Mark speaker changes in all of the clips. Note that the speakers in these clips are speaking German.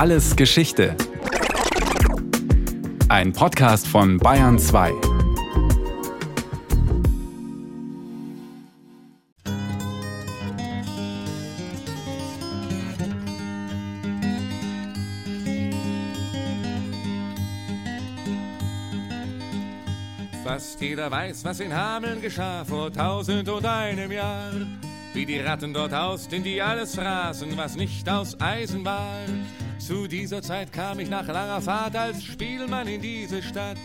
Speaker 1: Alles Geschichte. Ein Podcast von Bayern 2.
Speaker 2: Fast jeder weiß, was in Hameln geschah vor tausend und einem Jahr. Wie die Ratten dort hausten, die alles fraßen, was nicht aus Eisen war. Zu dieser Zeit kam ich nach langer Fahrt als Spielmann in diese Stadt.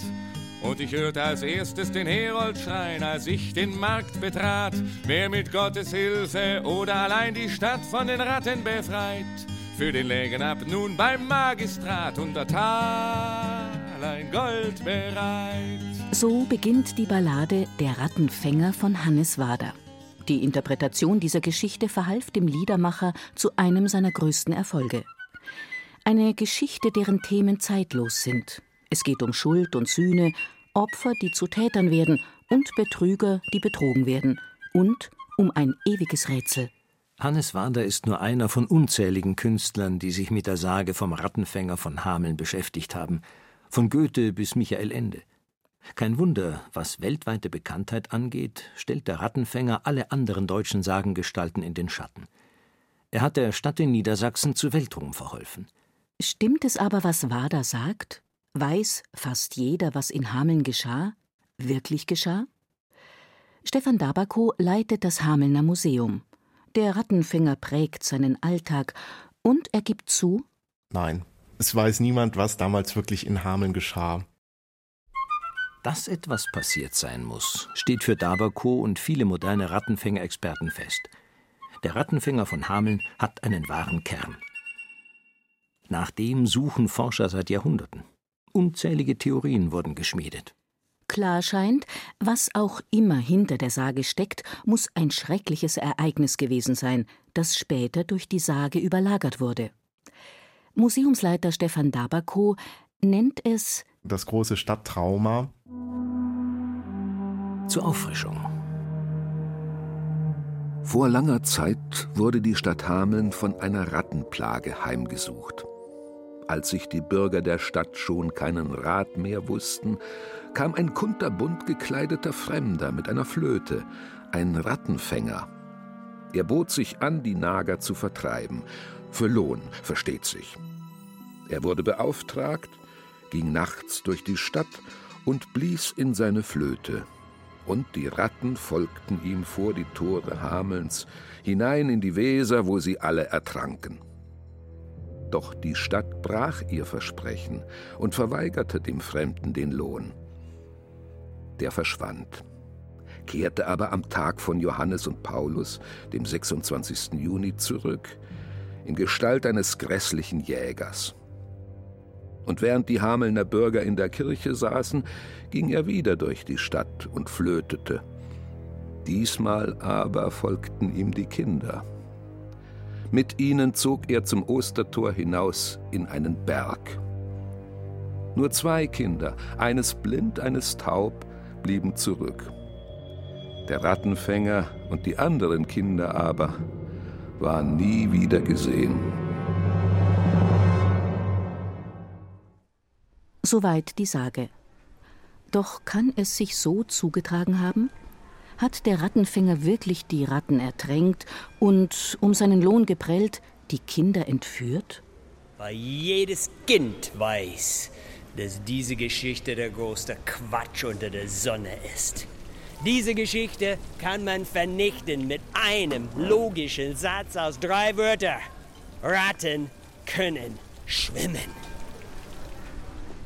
Speaker 2: Und ich hörte als erstes den Herold schreien, als ich den Markt betrat. Wer mit Gottes Hilfe oder allein die Stadt von den Ratten befreit, für den Lägen ab nun beim Magistrat unter Tal ein Gold bereit.
Speaker 3: So beginnt die Ballade Der Rattenfänger von Hannes Wader. Die Interpretation dieser Geschichte verhalf dem Liedermacher zu einem seiner größten Erfolge. Eine Geschichte, deren Themen zeitlos sind. Es geht um Schuld und Sühne, Opfer, die zu Tätern werden und Betrüger, die betrogen werden. Und um ein ewiges Rätsel.
Speaker 4: Hannes Wader ist nur einer von unzähligen Künstlern, die sich mit der Sage vom Rattenfänger von Hameln beschäftigt haben, von Goethe bis Michael Ende. Kein Wunder, was weltweite Bekanntheit angeht, stellt der Rattenfänger alle anderen deutschen Sagengestalten in den Schatten. Er hat der Stadt in Niedersachsen zu Weltruhm verholfen.
Speaker 3: Stimmt es aber, was Wader sagt? Weiß fast jeder, was in Hameln geschah? Wirklich geschah? Stefan Dabako leitet das Hamelner Museum. Der Rattenfänger prägt seinen Alltag und er gibt zu:
Speaker 5: Nein, es weiß niemand, was damals wirklich in Hameln geschah.
Speaker 4: Dass etwas passiert sein muss, steht für Dabako und viele moderne Rattenfänger-Experten fest. Der Rattenfänger von Hameln hat einen wahren Kern. Nach dem suchen Forscher seit Jahrhunderten. Unzählige Theorien wurden geschmiedet.
Speaker 3: Klar scheint, was auch immer hinter der Sage steckt, muss ein schreckliches Ereignis gewesen sein, das später durch die Sage überlagert wurde. Museumsleiter Stefan Dabako nennt es
Speaker 5: das große Stadttrauma.
Speaker 4: Zur Auffrischung.
Speaker 6: Vor langer Zeit wurde die Stadt Hameln von einer Rattenplage heimgesucht. Als sich die Bürger der Stadt schon keinen Rat mehr wussten, kam ein kunterbunt gekleideter Fremder mit einer Flöte, ein Rattenfänger. Er bot sich an, die Nager zu vertreiben. Für Lohn, versteht sich. Er wurde beauftragt, ging nachts durch die Stadt und blies in seine Flöte. Und die Ratten folgten ihm vor die Tore Hamelns, hinein in die Weser, wo sie alle ertranken. Doch die Stadt brach ihr Versprechen und verweigerte dem Fremden den Lohn. Der verschwand, kehrte aber am Tag von Johannes und Paulus, dem 26. Juni, zurück, in Gestalt eines grässlichen Jägers. Und während die Hamelner Bürger in der Kirche saßen, ging er wieder durch die Stadt und flötete. Diesmal aber folgten ihm die Kinder. Mit ihnen zog er zum Ostertor hinaus in einen Berg. Nur zwei Kinder, eines blind, eines taub, blieben zurück. Der Rattenfänger und die anderen Kinder aber waren nie wieder gesehen.
Speaker 3: Soweit die Sage. Doch kann es sich so zugetragen haben? Hat der Rattenfänger wirklich die Ratten ertränkt und um seinen Lohn geprellt die Kinder entführt?
Speaker 7: Weil jedes Kind weiß, dass diese Geschichte der größte Quatsch unter der Sonne ist. Diese Geschichte kann man vernichten mit einem logischen Satz aus drei Wörtern. Ratten können schwimmen.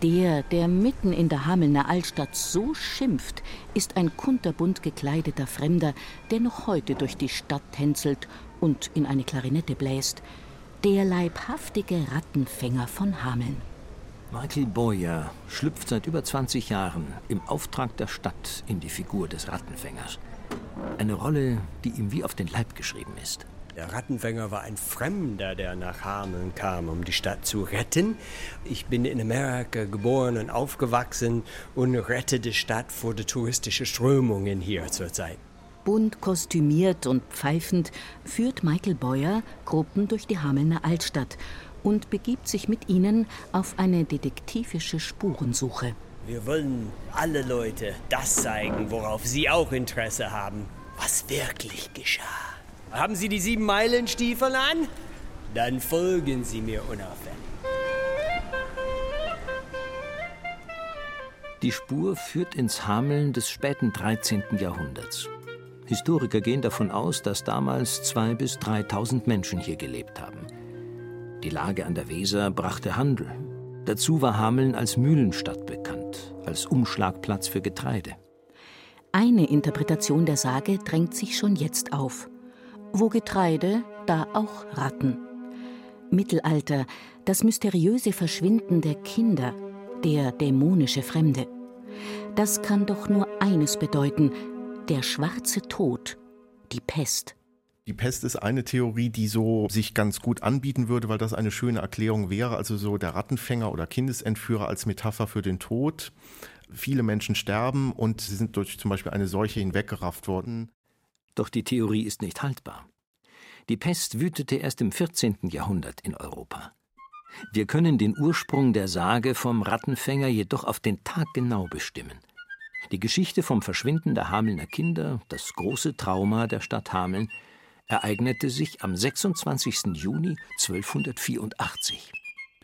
Speaker 3: Der, der mitten in der Hamelner Altstadt so schimpft, ist ein kunterbunt gekleideter Fremder, der noch heute durch die Stadt tänzelt und in eine Klarinette bläst. Der leibhaftige Rattenfänger von Hameln.
Speaker 4: Michael Boyer schlüpft seit über 20 Jahren im Auftrag der Stadt in die Figur des Rattenfängers. Eine Rolle, die ihm wie auf den Leib geschrieben ist.
Speaker 7: Der Rattenfänger war ein Fremder, der nach Hameln kam, um die Stadt zu retten. Ich bin in Amerika geboren und aufgewachsen und rette die Stadt vor den touristischen Strömungen hier zurzeit.
Speaker 3: Bunt kostümiert und pfeifend führt Michael Boyer Gruppen durch die Hamelner Altstadt und begibt sich mit ihnen auf eine detektivische Spurensuche.
Speaker 7: Wir wollen alle Leute das zeigen, worauf sie auch Interesse haben. Was wirklich geschah. Haben Sie die sieben Meilen Stiefel an? Dann folgen Sie mir unauffällig.
Speaker 4: Die Spur führt ins Hameln des späten 13. Jahrhunderts. Historiker gehen davon aus, dass damals 2.000 bis 3.000 Menschen hier gelebt haben. Die Lage an der Weser brachte Handel. Dazu war Hameln als Mühlenstadt bekannt, als Umschlagplatz für Getreide.
Speaker 3: Eine Interpretation der Sage drängt sich schon jetzt auf. Wo Getreide, da auch Ratten. Mittelalter, das mysteriöse Verschwinden der Kinder, der dämonische Fremde. Das kann doch nur eines bedeuten, der schwarze Tod, die Pest.
Speaker 5: Die Pest ist eine Theorie, die so sich ganz gut anbieten würde, weil das eine schöne Erklärung wäre. Also so der Rattenfänger oder Kindesentführer als Metapher für den Tod. Viele Menschen sterben und sie sind durch zum Beispiel eine Seuche hinweggerafft worden.
Speaker 4: Doch die Theorie ist nicht haltbar. Die Pest wütete erst im 14. Jahrhundert in Europa. Wir können den Ursprung der Sage vom Rattenfänger jedoch auf den Tag genau bestimmen. Die Geschichte vom Verschwinden der Hamelner Kinder, das große Trauma der Stadt Hameln, ereignete sich am 26. Juni 1284.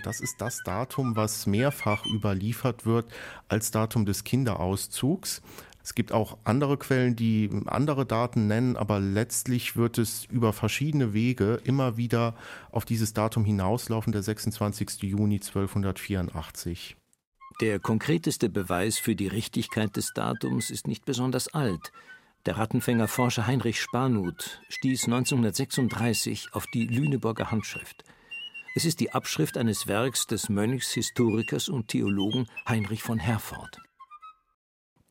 Speaker 5: Das ist das Datum, was mehrfach überliefert wird als Datum des Kinderauszugs. Es gibt auch andere Quellen, die andere Daten nennen, aber letztlich wird es über verschiedene Wege immer wieder auf dieses Datum hinauslaufen, der 26. Juni 1284.
Speaker 4: Der konkreteste Beweis für die Richtigkeit des Datums ist nicht besonders alt. Der Rattenfängerforscher Heinrich Spanut stieß 1936 auf die Lüneburger Handschrift. Es ist die Abschrift eines Werks des Mönchs, Historikers und Theologen Heinrich von Herford.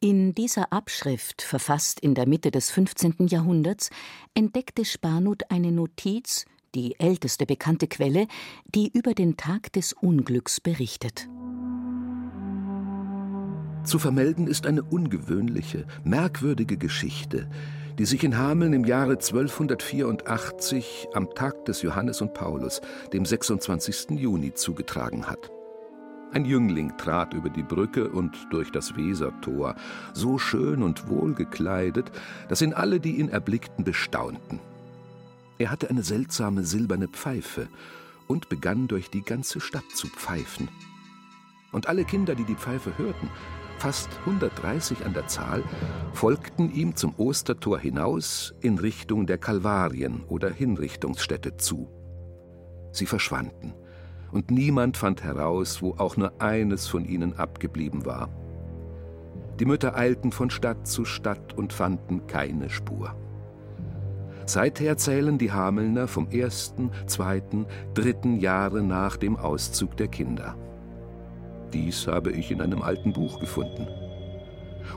Speaker 3: In dieser Abschrift, verfasst in der Mitte des 15. Jahrhunderts, entdeckte Spanut eine Notiz, die älteste bekannte Quelle, die über den Tag des Unglücks berichtet.
Speaker 6: Zu vermelden ist eine ungewöhnliche, merkwürdige Geschichte, die sich in Hameln im Jahre 1284 am Tag des Johannes und Paulus, dem 26. Juni, zugetragen hat. Ein Jüngling trat über die Brücke und durch das Wesertor, so schön und wohlgekleidet, dass ihn alle, die ihn erblickten, bestaunten. Er hatte eine seltsame silberne Pfeife und begann durch die ganze Stadt zu pfeifen. Und alle Kinder, die die Pfeife hörten, fast 130 an der Zahl, folgten ihm zum Ostertor hinaus in Richtung der Kalvarien oder Hinrichtungsstätte zu. Sie verschwanden und niemand fand heraus, wo auch nur eines von ihnen abgeblieben war. Die Mütter eilten von Stadt zu Stadt und fanden keine Spur. Seither zählen die Hamelner vom ersten, zweiten, dritten Jahre nach dem Auszug der Kinder. Dies habe ich in einem alten Buch gefunden.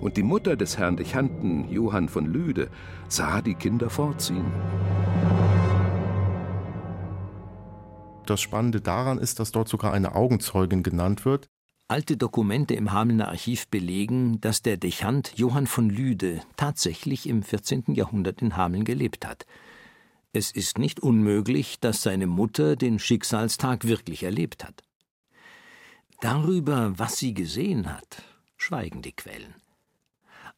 Speaker 6: Und die Mutter des Herrn Dechanten, Johann von Lüde, sah die Kinder fortziehen.
Speaker 5: Das Spannende daran ist, dass dort sogar eine Augenzeugin genannt wird.
Speaker 4: Alte Dokumente im Hamelner Archiv belegen, dass der Dechant Johann von Lüde tatsächlich im 14. Jahrhundert in Hameln gelebt hat. Es ist nicht unmöglich, dass seine Mutter den Schicksalstag wirklich erlebt hat. Darüber, was sie gesehen hat, schweigen die Quellen.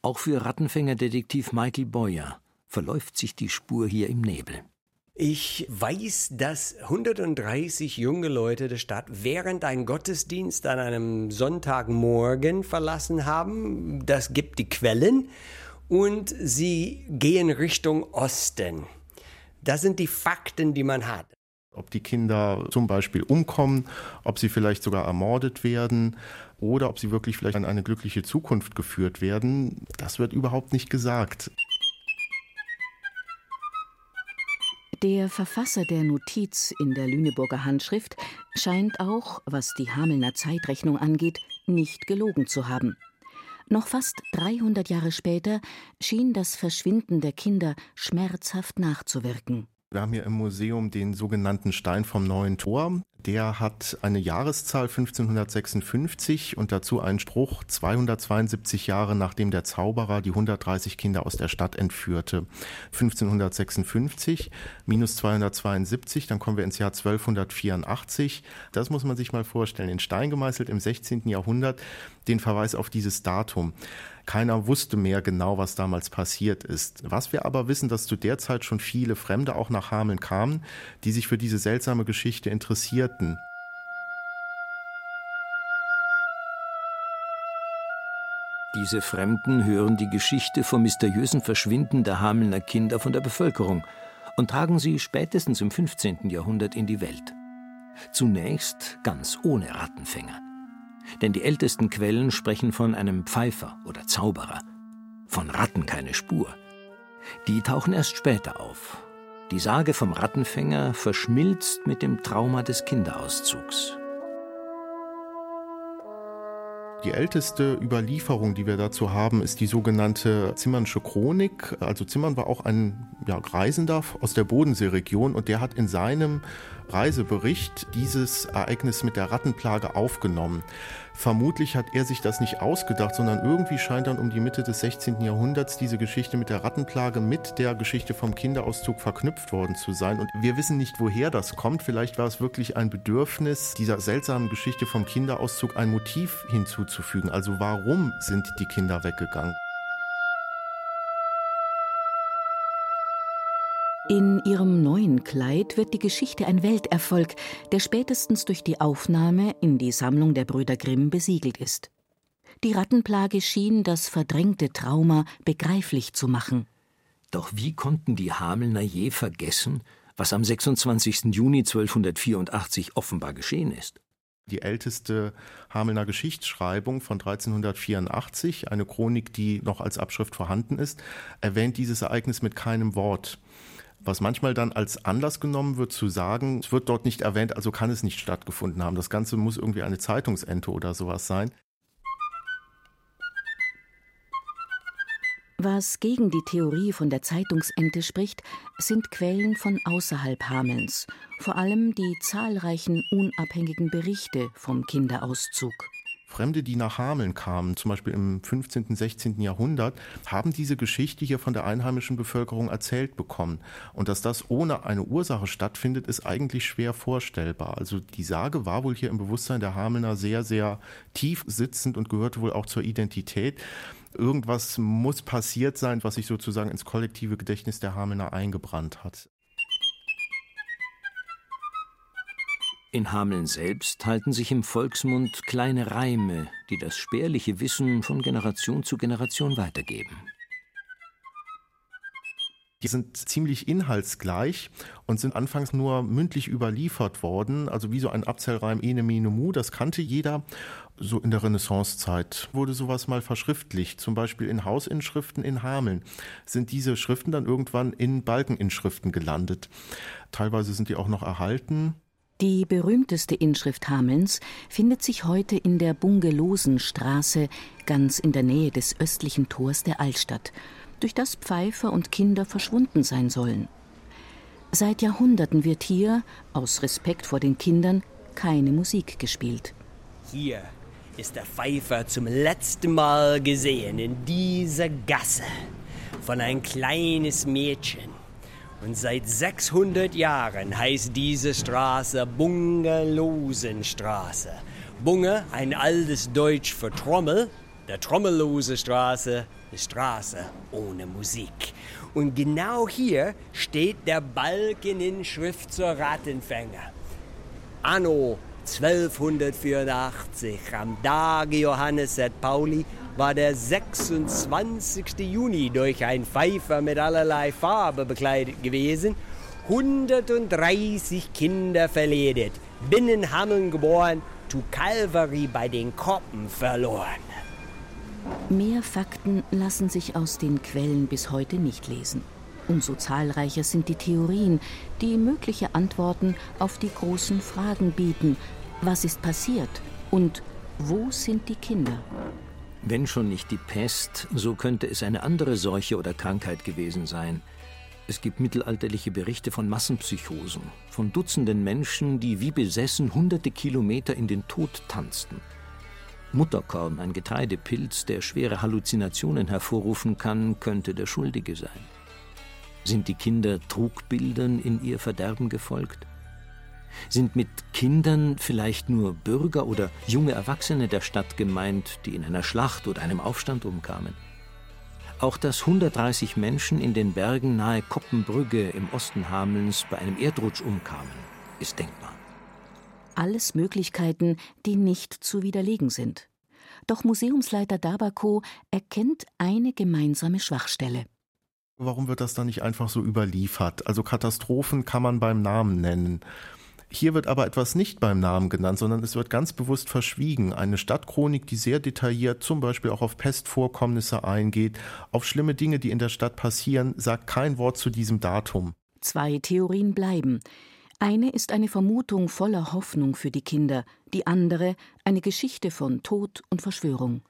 Speaker 4: Auch für Rattenfängerdetektiv Michael Boyer verläuft sich die Spur hier im Nebel.
Speaker 7: Ich weiß, dass 130 junge Leute der Stadt während ein Gottesdienst an einem Sonntagmorgen verlassen haben. Das gibt die Quellen. Und sie gehen Richtung Osten. Das sind die Fakten, die man hat.
Speaker 5: Ob die Kinder zum Beispiel umkommen, ob sie vielleicht sogar ermordet werden oder ob sie wirklich vielleicht an eine glückliche Zukunft geführt werden, das wird überhaupt nicht gesagt.
Speaker 3: Der Verfasser der Notiz in der Lüneburger Handschrift scheint auch, was die Hamelner Zeitrechnung angeht, nicht gelogen zu haben. Noch fast 300 Jahre später schien das Verschwinden der Kinder schmerzhaft nachzuwirken.
Speaker 5: Wir haben hier im Museum den sogenannten Stein vom neuen Tor. Der hat eine Jahreszahl 1556 und dazu einen Spruch 272 Jahre nachdem der Zauberer die 130 Kinder aus der Stadt entführte. 1556 minus 272, dann kommen wir ins Jahr 1284. Das muss man sich mal vorstellen. In Stein gemeißelt im 16. Jahrhundert den Verweis auf dieses Datum. Keiner wusste mehr genau, was damals passiert ist. Was wir aber wissen, dass zu der Zeit schon viele Fremde auch nach Hameln kamen, die sich für diese seltsame Geschichte interessierten.
Speaker 4: Diese Fremden hören die Geschichte vom mysteriösen Verschwinden der Hamelner Kinder von der Bevölkerung und tragen sie spätestens im 15. Jahrhundert in die Welt. Zunächst ganz ohne Rattenfänger. Denn die ältesten Quellen sprechen von einem Pfeifer oder Zauberer. Von Ratten keine Spur. Die tauchen erst später auf. Die Sage vom Rattenfänger verschmilzt mit dem Trauma des Kinderauszugs.
Speaker 5: Die älteste Überlieferung, die wir dazu haben, ist die sogenannte Zimmernsche Chronik. Also Zimmern war auch ein ja, Reisender aus der Bodenseeregion und der hat in seinem Reisebericht dieses Ereignis mit der Rattenplage aufgenommen. Vermutlich hat er sich das nicht ausgedacht, sondern irgendwie scheint dann um die Mitte des 16. Jahrhunderts diese Geschichte mit der Rattenplage mit der Geschichte vom Kinderauszug verknüpft worden zu sein. Und wir wissen nicht, woher das kommt. Vielleicht war es wirklich ein Bedürfnis, dieser seltsamen Geschichte vom Kinderauszug ein Motiv hinzuzufügen. Also warum sind die Kinder weggegangen?
Speaker 3: In ihrem neuen Kleid wird die Geschichte ein Welterfolg, der spätestens durch die Aufnahme in die Sammlung der Brüder Grimm besiegelt ist. Die Rattenplage schien das verdrängte Trauma begreiflich zu machen.
Speaker 4: Doch wie konnten die Hamelner je vergessen, was am 26. Juni 1284 offenbar geschehen ist?
Speaker 5: Die älteste Hamelner Geschichtsschreibung von 1384, eine Chronik, die noch als Abschrift vorhanden ist, erwähnt dieses Ereignis mit keinem Wort was manchmal dann als Anlass genommen wird, zu sagen, es wird dort nicht erwähnt, also kann es nicht stattgefunden haben. Das Ganze muss irgendwie eine Zeitungsente oder sowas sein.
Speaker 3: Was gegen die Theorie von der Zeitungsente spricht, sind Quellen von außerhalb Hamelns, vor allem die zahlreichen unabhängigen Berichte vom Kinderauszug.
Speaker 5: Fremde, die nach Hameln kamen, zum Beispiel im 15., 16. Jahrhundert, haben diese Geschichte hier von der einheimischen Bevölkerung erzählt bekommen. Und dass das ohne eine Ursache stattfindet, ist eigentlich schwer vorstellbar. Also die Sage war wohl hier im Bewusstsein der Hamelner sehr, sehr tief sitzend und gehörte wohl auch zur Identität. Irgendwas muss passiert sein, was sich sozusagen ins kollektive Gedächtnis der Hamelner eingebrannt hat.
Speaker 4: In Hameln selbst halten sich im Volksmund kleine Reime, die das spärliche Wissen von Generation zu Generation weitergeben.
Speaker 5: Die sind ziemlich inhaltsgleich und sind anfangs nur mündlich überliefert worden, also wie so ein Abzellreim Ene Mene Mu, das kannte jeder. So in der Renaissancezeit wurde sowas mal verschriftlicht, zum Beispiel in Hausinschriften in Hameln sind diese Schriften dann irgendwann in Balkeninschriften gelandet. Teilweise sind die auch noch erhalten.
Speaker 3: Die berühmteste Inschrift Hamelns findet sich heute in der Bungelosenstraße, ganz in der Nähe des östlichen Tors der Altstadt, durch das Pfeifer und Kinder verschwunden sein sollen. Seit Jahrhunderten wird hier, aus Respekt vor den Kindern, keine Musik gespielt.
Speaker 7: Hier ist der Pfeifer zum letzten Mal gesehen in dieser Gasse von ein kleines Mädchen und seit 600 Jahren heißt diese Straße Bungelosenstraße. Bunge, ein altes Deutsch für Trommel. Der trommellose Straße, eine Straße ohne Musik. Und genau hier steht der Balken in Schrift zur Rattenfänger. Anno 1284, am Tag Johannes St. Pauli, war der 26. Juni durch ein Pfeifer mit allerlei Farbe bekleidet gewesen. 130 Kinder verledet, binnen Hammeln geboren, zu Calvary bei den Koppen verloren.
Speaker 3: Mehr Fakten lassen sich aus den Quellen bis heute nicht lesen. Umso zahlreicher sind die Theorien, die mögliche Antworten auf die großen Fragen bieten. Was ist passiert? Und wo sind die Kinder?
Speaker 4: Wenn schon nicht die Pest, so könnte es eine andere Seuche oder Krankheit gewesen sein. Es gibt mittelalterliche Berichte von Massenpsychosen, von Dutzenden Menschen, die wie besessen hunderte Kilometer in den Tod tanzten. Mutterkorn, ein Getreidepilz, der schwere Halluzinationen hervorrufen kann, könnte der Schuldige sein. Sind die Kinder Trugbildern in ihr Verderben gefolgt? Sind mit Kindern vielleicht nur Bürger oder junge Erwachsene der Stadt gemeint, die in einer Schlacht oder einem Aufstand umkamen? Auch dass 130 Menschen in den Bergen nahe Koppenbrügge im Osten Hamelns bei einem Erdrutsch umkamen, ist denkbar.
Speaker 3: Alles Möglichkeiten, die nicht zu widerlegen sind. Doch Museumsleiter Dabako erkennt eine gemeinsame Schwachstelle.
Speaker 5: Warum wird das dann nicht einfach so überliefert? Also Katastrophen kann man beim Namen nennen. Hier wird aber etwas nicht beim Namen genannt, sondern es wird ganz bewusst verschwiegen. Eine Stadtchronik, die sehr detailliert zum Beispiel auch auf Pestvorkommnisse eingeht, auf schlimme Dinge, die in der Stadt passieren, sagt kein Wort zu diesem Datum.
Speaker 3: Zwei Theorien bleiben. Eine ist eine Vermutung voller Hoffnung für die Kinder, die andere eine Geschichte von Tod und Verschwörung.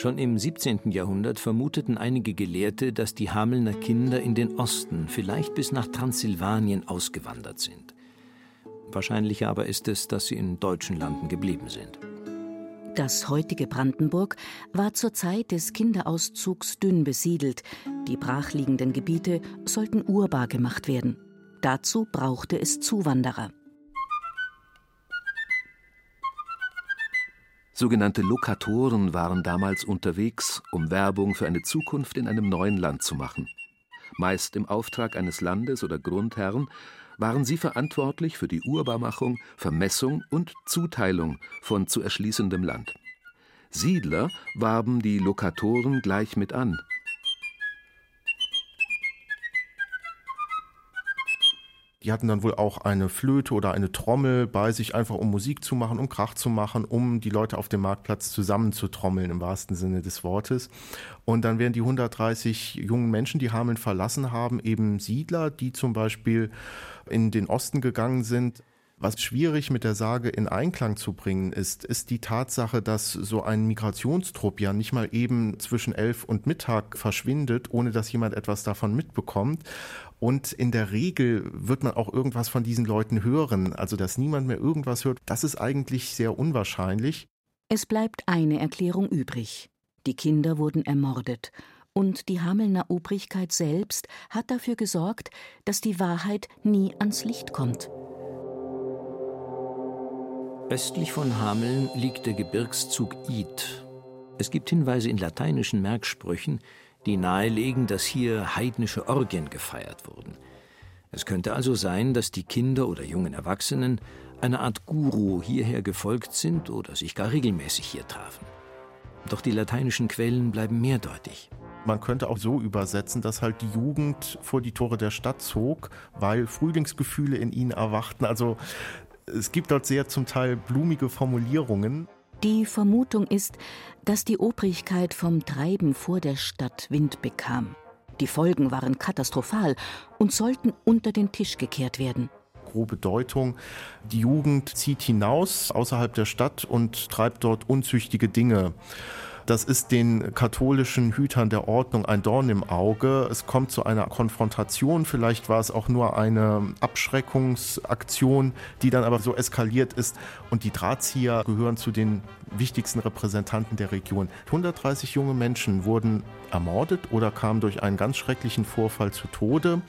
Speaker 4: Schon im 17. Jahrhundert vermuteten einige Gelehrte, dass die Hamelner Kinder in den Osten, vielleicht bis nach Transsilvanien, ausgewandert sind. Wahrscheinlicher aber ist es, dass sie in deutschen Landen geblieben sind.
Speaker 3: Das heutige Brandenburg war zur Zeit des Kinderauszugs dünn besiedelt. Die brachliegenden Gebiete sollten urbar gemacht werden. Dazu brauchte es Zuwanderer.
Speaker 6: Sogenannte Lokatoren waren damals unterwegs, um Werbung für eine Zukunft in einem neuen Land zu machen. Meist im Auftrag eines Landes oder Grundherrn waren sie verantwortlich für die Urbarmachung, Vermessung und Zuteilung von zu erschließendem Land. Siedler warben die Lokatoren gleich mit an,
Speaker 5: Die hatten dann wohl auch eine Flöte oder eine Trommel bei sich, einfach um Musik zu machen, um Krach zu machen, um die Leute auf dem Marktplatz zusammenzutrommeln, im wahrsten Sinne des Wortes. Und dann werden die 130 jungen Menschen, die Hameln verlassen haben, eben Siedler, die zum Beispiel in den Osten gegangen sind, was schwierig mit der Sage in Einklang zu bringen ist, ist die Tatsache, dass so ein Migrationstrupp ja nicht mal eben zwischen elf und Mittag verschwindet, ohne dass jemand etwas davon mitbekommt. Und in der Regel wird man auch irgendwas von diesen Leuten hören. Also, dass niemand mehr irgendwas hört, das ist eigentlich sehr unwahrscheinlich.
Speaker 3: Es bleibt eine Erklärung übrig. Die Kinder wurden ermordet. Und die Hamelner Obrigkeit selbst hat dafür gesorgt, dass die Wahrheit nie ans Licht kommt.
Speaker 4: Östlich von Hameln liegt der Gebirgszug Id. Es gibt Hinweise in lateinischen Merksprüchen, die nahelegen, dass hier heidnische Orgien gefeiert wurden. Es könnte also sein, dass die Kinder oder jungen Erwachsenen einer Art Guru hierher gefolgt sind oder sich gar regelmäßig hier trafen. Doch die lateinischen Quellen bleiben mehrdeutig.
Speaker 5: Man könnte auch so übersetzen, dass halt die Jugend vor die Tore der Stadt zog, weil Frühlingsgefühle in ihnen erwachten. Also es gibt dort sehr zum Teil blumige Formulierungen.
Speaker 3: Die Vermutung ist, dass die Obrigkeit vom Treiben vor der Stadt Wind bekam. Die Folgen waren katastrophal und sollten unter den Tisch gekehrt werden
Speaker 5: grobe Deutung. Die Jugend zieht hinaus außerhalb der Stadt und treibt dort unzüchtige Dinge. Das ist den katholischen Hütern der Ordnung ein Dorn im Auge. Es kommt zu einer Konfrontation. Vielleicht war es auch nur eine Abschreckungsaktion, die dann aber so eskaliert ist. Und die Drahtzieher gehören zu den wichtigsten Repräsentanten der Region. 130 junge Menschen wurden ermordet oder kamen durch einen ganz schrecklichen Vorfall zu Tode.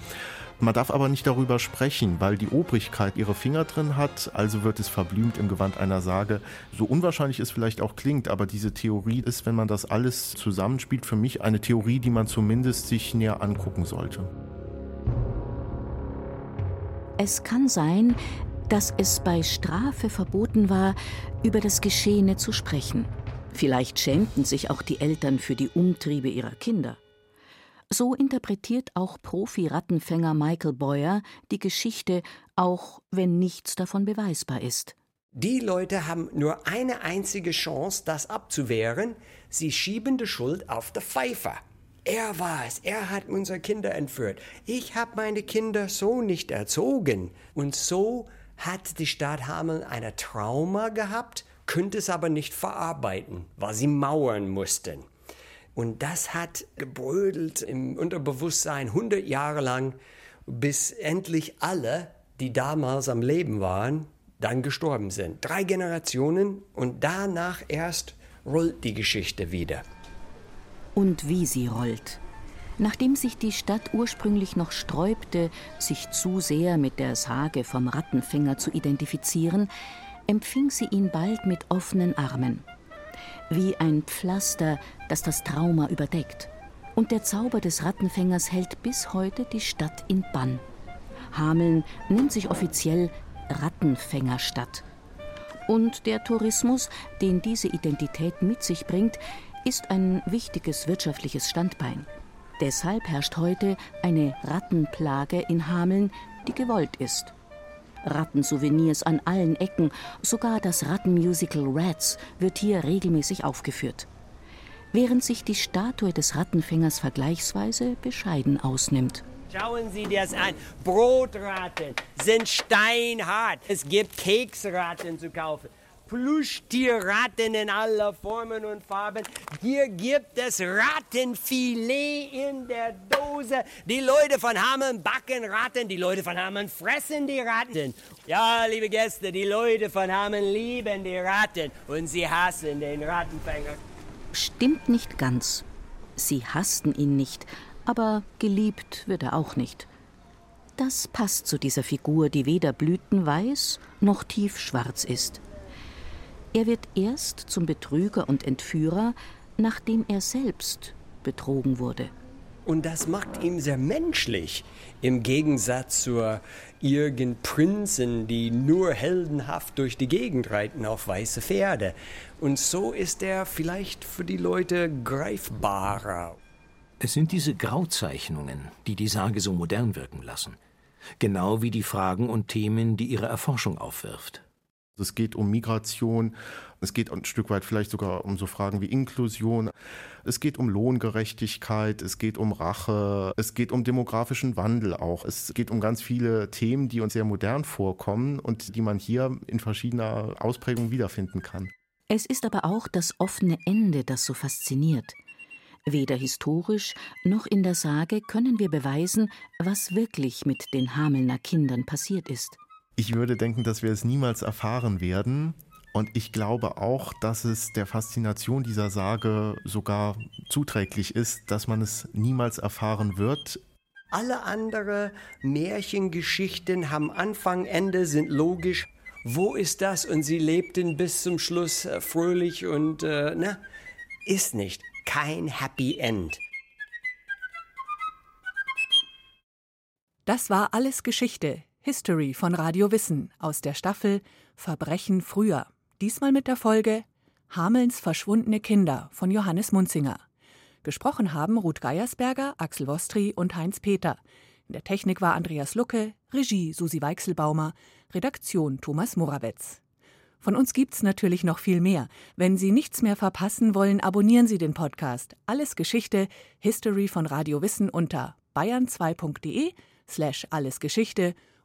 Speaker 5: Man darf aber nicht darüber sprechen, weil die Obrigkeit ihre Finger drin hat, also wird es verblümt im Gewand einer Sage. So unwahrscheinlich es vielleicht auch klingt, aber diese Theorie ist, wenn man das alles zusammenspielt, für mich eine Theorie, die man zumindest sich näher angucken sollte.
Speaker 3: Es kann sein, dass es bei Strafe verboten war, über das Geschehene zu sprechen. Vielleicht schämten sich auch die Eltern für die Umtriebe ihrer Kinder. So interpretiert auch Profi-Rattenfänger Michael Boyer die Geschichte, auch wenn nichts davon beweisbar ist.
Speaker 7: Die Leute haben nur eine einzige Chance, das abzuwehren. Sie schieben die Schuld auf den Pfeifer. Er war es, er hat unsere Kinder entführt. Ich habe meine Kinder so nicht erzogen. Und so hat die Stadt Hameln ein Trauma gehabt, könnte es aber nicht verarbeiten, weil sie mauern mussten. Und das hat gebrödelt im Unterbewusstsein 100 Jahre lang, bis endlich alle, die damals am Leben waren, dann gestorben sind. Drei Generationen und danach erst rollt die Geschichte wieder.
Speaker 3: Und wie sie rollt. Nachdem sich die Stadt ursprünglich noch sträubte, sich zu sehr mit der Sage vom Rattenfänger zu identifizieren, empfing sie ihn bald mit offenen Armen. Wie ein Pflaster, das das Trauma überdeckt. Und der Zauber des Rattenfängers hält bis heute die Stadt in Bann. Hameln nennt sich offiziell Rattenfängerstadt. Und der Tourismus, den diese Identität mit sich bringt, ist ein wichtiges wirtschaftliches Standbein. Deshalb herrscht heute eine Rattenplage in Hameln, die gewollt ist. Rattensouvenirs an allen Ecken, sogar das Rattenmusical Rats wird hier regelmäßig aufgeführt. Während sich die Statue des Rattenfängers vergleichsweise bescheiden ausnimmt.
Speaker 7: Schauen Sie das an. Brotratten sind steinhart. Es gibt Keksratten zu kaufen. Plüschtierratten in aller Formen und Farben. Hier gibt es Rattenfilet in der Dose. Die Leute von Hameln backen Ratten, die Leute von Hameln fressen die Ratten. Ja, liebe Gäste, die Leute von Hameln lieben die Ratten und sie hassen den Rattenfänger.
Speaker 3: Stimmt nicht ganz. Sie hassten ihn nicht, aber geliebt wird er auch nicht. Das passt zu dieser Figur, die weder blütenweiß noch tiefschwarz ist. Er wird erst zum Betrüger und Entführer, nachdem er selbst betrogen wurde.
Speaker 7: Und das macht ihn sehr menschlich, im Gegensatz zur Irgen Prinzen, die nur heldenhaft durch die Gegend reiten auf weiße Pferde. Und so ist er vielleicht für die Leute greifbarer.
Speaker 4: Es sind diese Grauzeichnungen, die die Sage so modern wirken lassen. Genau wie die Fragen und Themen, die ihre Erforschung aufwirft.
Speaker 5: Es geht um Migration, es geht ein Stück weit vielleicht sogar um so Fragen wie Inklusion, es geht um Lohngerechtigkeit, es geht um Rache, es geht um demografischen Wandel auch. Es geht um ganz viele Themen, die uns sehr modern vorkommen und die man hier in verschiedener Ausprägung wiederfinden kann.
Speaker 3: Es ist aber auch das offene Ende, das so fasziniert. Weder historisch noch in der Sage können wir beweisen, was wirklich mit den Hamelner Kindern passiert ist.
Speaker 5: Ich würde denken, dass wir es niemals erfahren werden. Und ich glaube auch, dass es der Faszination dieser Sage sogar zuträglich ist, dass man es niemals erfahren wird.
Speaker 7: Alle anderen Märchengeschichten haben Anfang, Ende, sind logisch. Wo ist das? Und sie lebten bis zum Schluss äh, fröhlich und, äh, na, ist nicht. Kein Happy End.
Speaker 8: Das war alles Geschichte History von Radio Wissen aus der Staffel Verbrechen früher. Diesmal mit der Folge Hamelns verschwundene Kinder von Johannes Munzinger. Gesprochen haben Ruth Geiersberger, Axel Wostri und Heinz Peter. In der Technik war Andreas Lucke, Regie Susi Weichselbaumer, Redaktion Thomas Morawetz. Von uns gibt's natürlich noch viel mehr. Wenn Sie nichts mehr verpassen wollen, abonnieren Sie den Podcast Alles Geschichte, History von Radio Wissen unter bayern2.de slash allesgeschichte